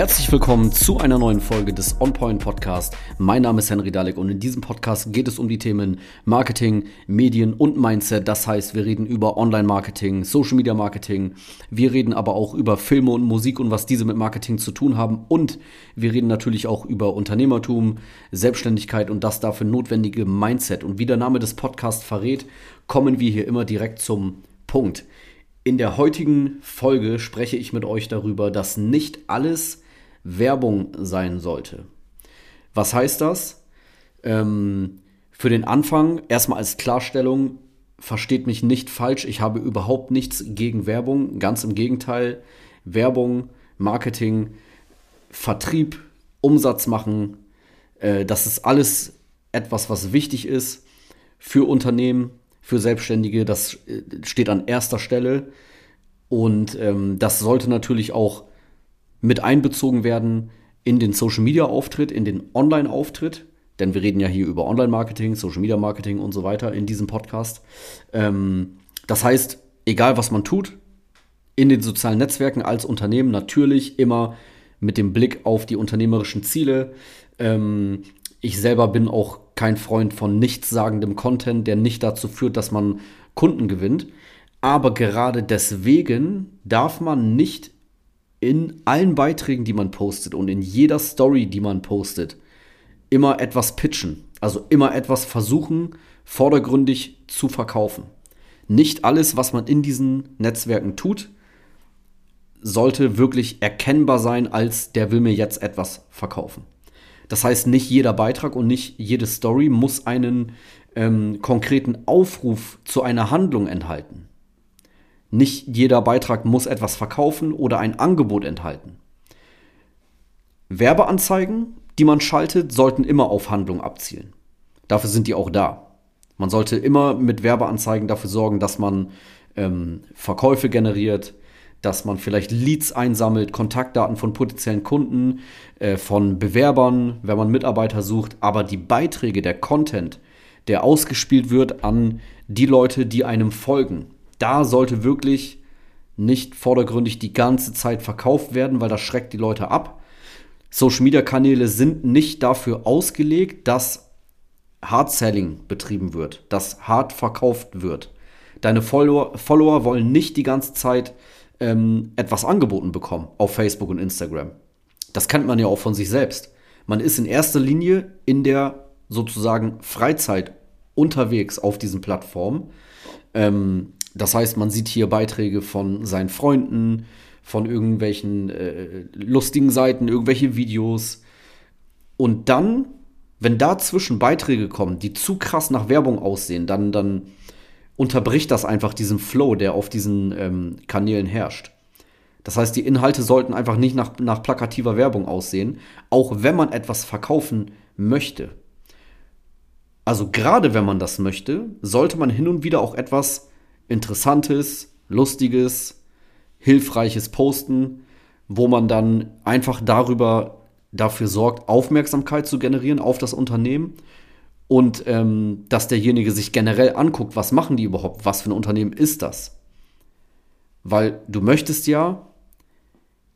Herzlich willkommen zu einer neuen Folge des On Point Podcast. Mein Name ist Henry Dalek und in diesem Podcast geht es um die Themen Marketing, Medien und Mindset. Das heißt, wir reden über Online-Marketing, Social Media Marketing. Wir reden aber auch über Filme und Musik und was diese mit Marketing zu tun haben. Und wir reden natürlich auch über Unternehmertum, Selbstständigkeit und das dafür notwendige Mindset. Und wie der Name des Podcasts verrät, kommen wir hier immer direkt zum Punkt. In der heutigen Folge spreche ich mit euch darüber, dass nicht alles Werbung sein sollte. Was heißt das? Ähm, für den Anfang erstmal als Klarstellung, versteht mich nicht falsch, ich habe überhaupt nichts gegen Werbung, ganz im Gegenteil. Werbung, Marketing, Vertrieb, Umsatz machen, äh, das ist alles etwas, was wichtig ist für Unternehmen, für Selbstständige. Das äh, steht an erster Stelle. Und ähm, das sollte natürlich auch mit einbezogen werden in den Social Media Auftritt, in den Online Auftritt. Denn wir reden ja hier über Online-Marketing, Social Media Marketing und so weiter in diesem Podcast. Ähm, das heißt, egal was man tut, in den sozialen Netzwerken als Unternehmen natürlich immer mit dem Blick auf die unternehmerischen Ziele. Ähm, ich selber bin auch kein Freund von nichtssagendem Content, der nicht dazu führt, dass man Kunden gewinnt. Aber gerade deswegen darf man nicht in allen Beiträgen, die man postet und in jeder Story, die man postet, immer etwas pitchen. Also immer etwas versuchen, vordergründig zu verkaufen. Nicht alles, was man in diesen Netzwerken tut, sollte wirklich erkennbar sein, als der will mir jetzt etwas verkaufen. Das heißt, nicht jeder Beitrag und nicht jede Story muss einen ähm, konkreten Aufruf zu einer Handlung enthalten. Nicht jeder Beitrag muss etwas verkaufen oder ein Angebot enthalten. Werbeanzeigen, die man schaltet, sollten immer auf Handlung abzielen. Dafür sind die auch da. Man sollte immer mit Werbeanzeigen dafür sorgen, dass man ähm, Verkäufe generiert, dass man vielleicht Leads einsammelt, Kontaktdaten von potenziellen Kunden, äh, von Bewerbern, wenn man Mitarbeiter sucht, aber die Beiträge, der Content, der ausgespielt wird an die Leute, die einem folgen, da sollte wirklich nicht vordergründig die ganze Zeit verkauft werden, weil das schreckt die Leute ab. Social Media Kanäle sind nicht dafür ausgelegt, dass Hard Selling betrieben wird, dass hart verkauft wird. Deine Follower, Follower wollen nicht die ganze Zeit ähm, etwas angeboten bekommen auf Facebook und Instagram. Das kennt man ja auch von sich selbst. Man ist in erster Linie in der sozusagen Freizeit unterwegs auf diesen Plattformen. Ähm, das heißt, man sieht hier Beiträge von seinen Freunden, von irgendwelchen äh, lustigen Seiten, irgendwelche Videos. Und dann, wenn dazwischen Beiträge kommen, die zu krass nach Werbung aussehen, dann, dann unterbricht das einfach diesen Flow, der auf diesen ähm, Kanälen herrscht. Das heißt, die Inhalte sollten einfach nicht nach, nach plakativer Werbung aussehen, auch wenn man etwas verkaufen möchte. Also gerade wenn man das möchte, sollte man hin und wieder auch etwas Interessantes, Lustiges, Hilfreiches posten, wo man dann einfach darüber dafür sorgt, Aufmerksamkeit zu generieren auf das Unternehmen und ähm, dass derjenige sich generell anguckt, was machen die überhaupt, was für ein Unternehmen ist das. Weil du möchtest ja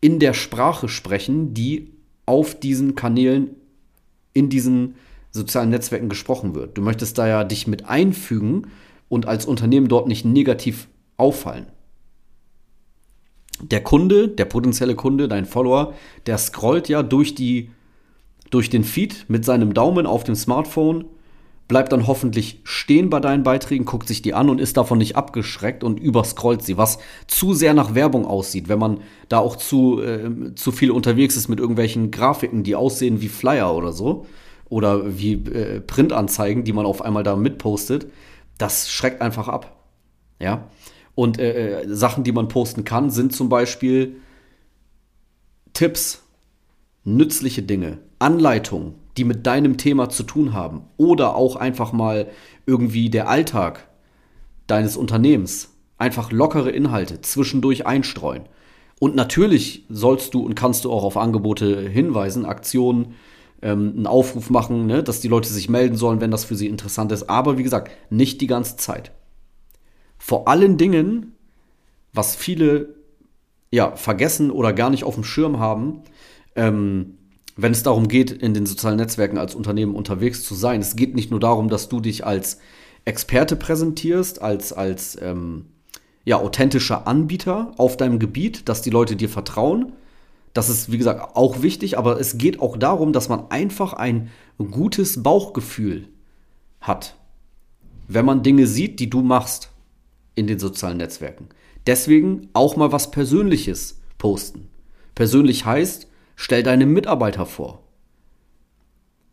in der Sprache sprechen, die auf diesen Kanälen, in diesen sozialen Netzwerken gesprochen wird. Du möchtest da ja dich mit einfügen und als Unternehmen dort nicht negativ auffallen. Der Kunde, der potenzielle Kunde, dein Follower, der scrollt ja durch die durch den Feed mit seinem Daumen auf dem Smartphone bleibt dann hoffentlich stehen bei deinen Beiträgen, guckt sich die an und ist davon nicht abgeschreckt und überscrollt sie, was zu sehr nach Werbung aussieht, wenn man da auch zu, äh, zu viel unterwegs ist mit irgendwelchen Grafiken, die aussehen wie Flyer oder so oder wie äh, Printanzeigen, die man auf einmal da mitpostet, das schreckt einfach ab. Ja. Und äh, äh Sachen, die man posten kann, sind zum Beispiel Tipps, nützliche Dinge, Anleitungen, die mit deinem Thema zu tun haben. Oder auch einfach mal irgendwie der Alltag deines Unternehmens. Einfach lockere Inhalte zwischendurch einstreuen. Und natürlich sollst du und kannst du auch auf Angebote hinweisen, Aktionen, ähm, einen Aufruf machen, ne, dass die Leute sich melden sollen, wenn das für sie interessant ist. Aber wie gesagt, nicht die ganze Zeit. Vor allen Dingen, was viele ja, vergessen oder gar nicht auf dem Schirm haben, ähm, wenn es darum geht, in den sozialen Netzwerken als Unternehmen unterwegs zu sein. Es geht nicht nur darum, dass du dich als Experte präsentierst, als, als ähm, ja, authentischer Anbieter auf deinem Gebiet, dass die Leute dir vertrauen. Das ist, wie gesagt, auch wichtig, aber es geht auch darum, dass man einfach ein gutes Bauchgefühl hat, wenn man Dinge sieht, die du machst in den sozialen Netzwerken. Deswegen auch mal was Persönliches posten. Persönlich heißt, stell deine Mitarbeiter vor.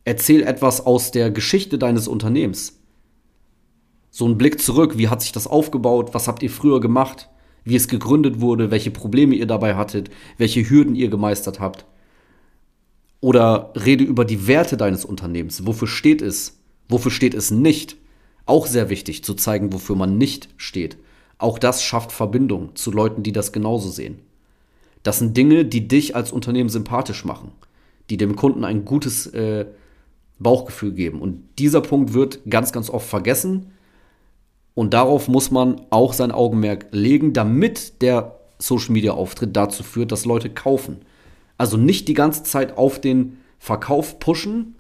Erzähl etwas aus der Geschichte deines Unternehmens. So ein Blick zurück, wie hat sich das aufgebaut, was habt ihr früher gemacht, wie es gegründet wurde, welche Probleme ihr dabei hattet, welche Hürden ihr gemeistert habt. Oder rede über die Werte deines Unternehmens. Wofür steht es? Wofür steht es nicht? Auch sehr wichtig zu zeigen, wofür man nicht steht. Auch das schafft Verbindung zu Leuten, die das genauso sehen. Das sind Dinge, die dich als Unternehmen sympathisch machen, die dem Kunden ein gutes äh, Bauchgefühl geben. Und dieser Punkt wird ganz, ganz oft vergessen. Und darauf muss man auch sein Augenmerk legen, damit der Social Media Auftritt dazu führt, dass Leute kaufen. Also nicht die ganze Zeit auf den Verkauf pushen,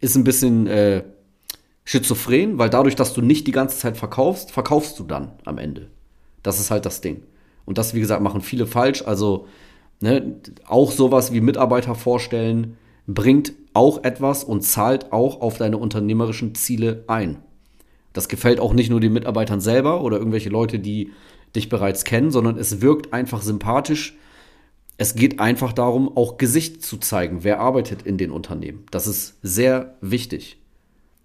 ist ein bisschen äh, schizophren, weil dadurch, dass du nicht die ganze Zeit verkaufst, verkaufst du dann am Ende. Das ist halt das Ding. Und das, wie gesagt, machen viele falsch. Also ne, auch sowas wie Mitarbeiter vorstellen, bringt auch etwas und zahlt auch auf deine unternehmerischen Ziele ein. Das gefällt auch nicht nur den Mitarbeitern selber oder irgendwelche Leute, die dich bereits kennen, sondern es wirkt einfach sympathisch. Es geht einfach darum, auch Gesicht zu zeigen, wer arbeitet in den Unternehmen. Das ist sehr wichtig.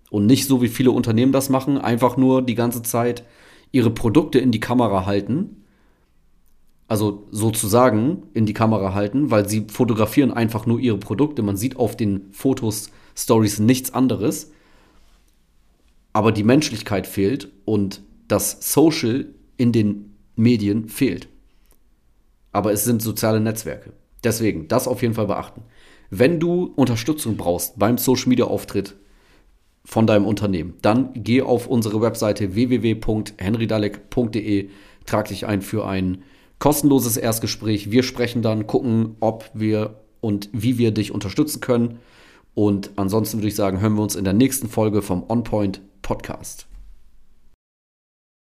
Und nicht so wie viele Unternehmen das machen, einfach nur die ganze Zeit ihre Produkte in die Kamera halten also sozusagen in die Kamera halten, weil sie fotografieren einfach nur ihre Produkte. Man sieht auf den Fotos, Stories nichts anderes. Aber die Menschlichkeit fehlt und das Social in den Medien fehlt. Aber es sind soziale Netzwerke. Deswegen, das auf jeden Fall beachten. Wenn du Unterstützung brauchst beim Social Media Auftritt von deinem Unternehmen, dann geh auf unsere Webseite www.henrydalek.de, trag dich ein für ein kostenloses Erstgespräch. Wir sprechen dann, gucken, ob wir und wie wir dich unterstützen können. Und ansonsten würde ich sagen, hören wir uns in der nächsten Folge vom On Point Podcast.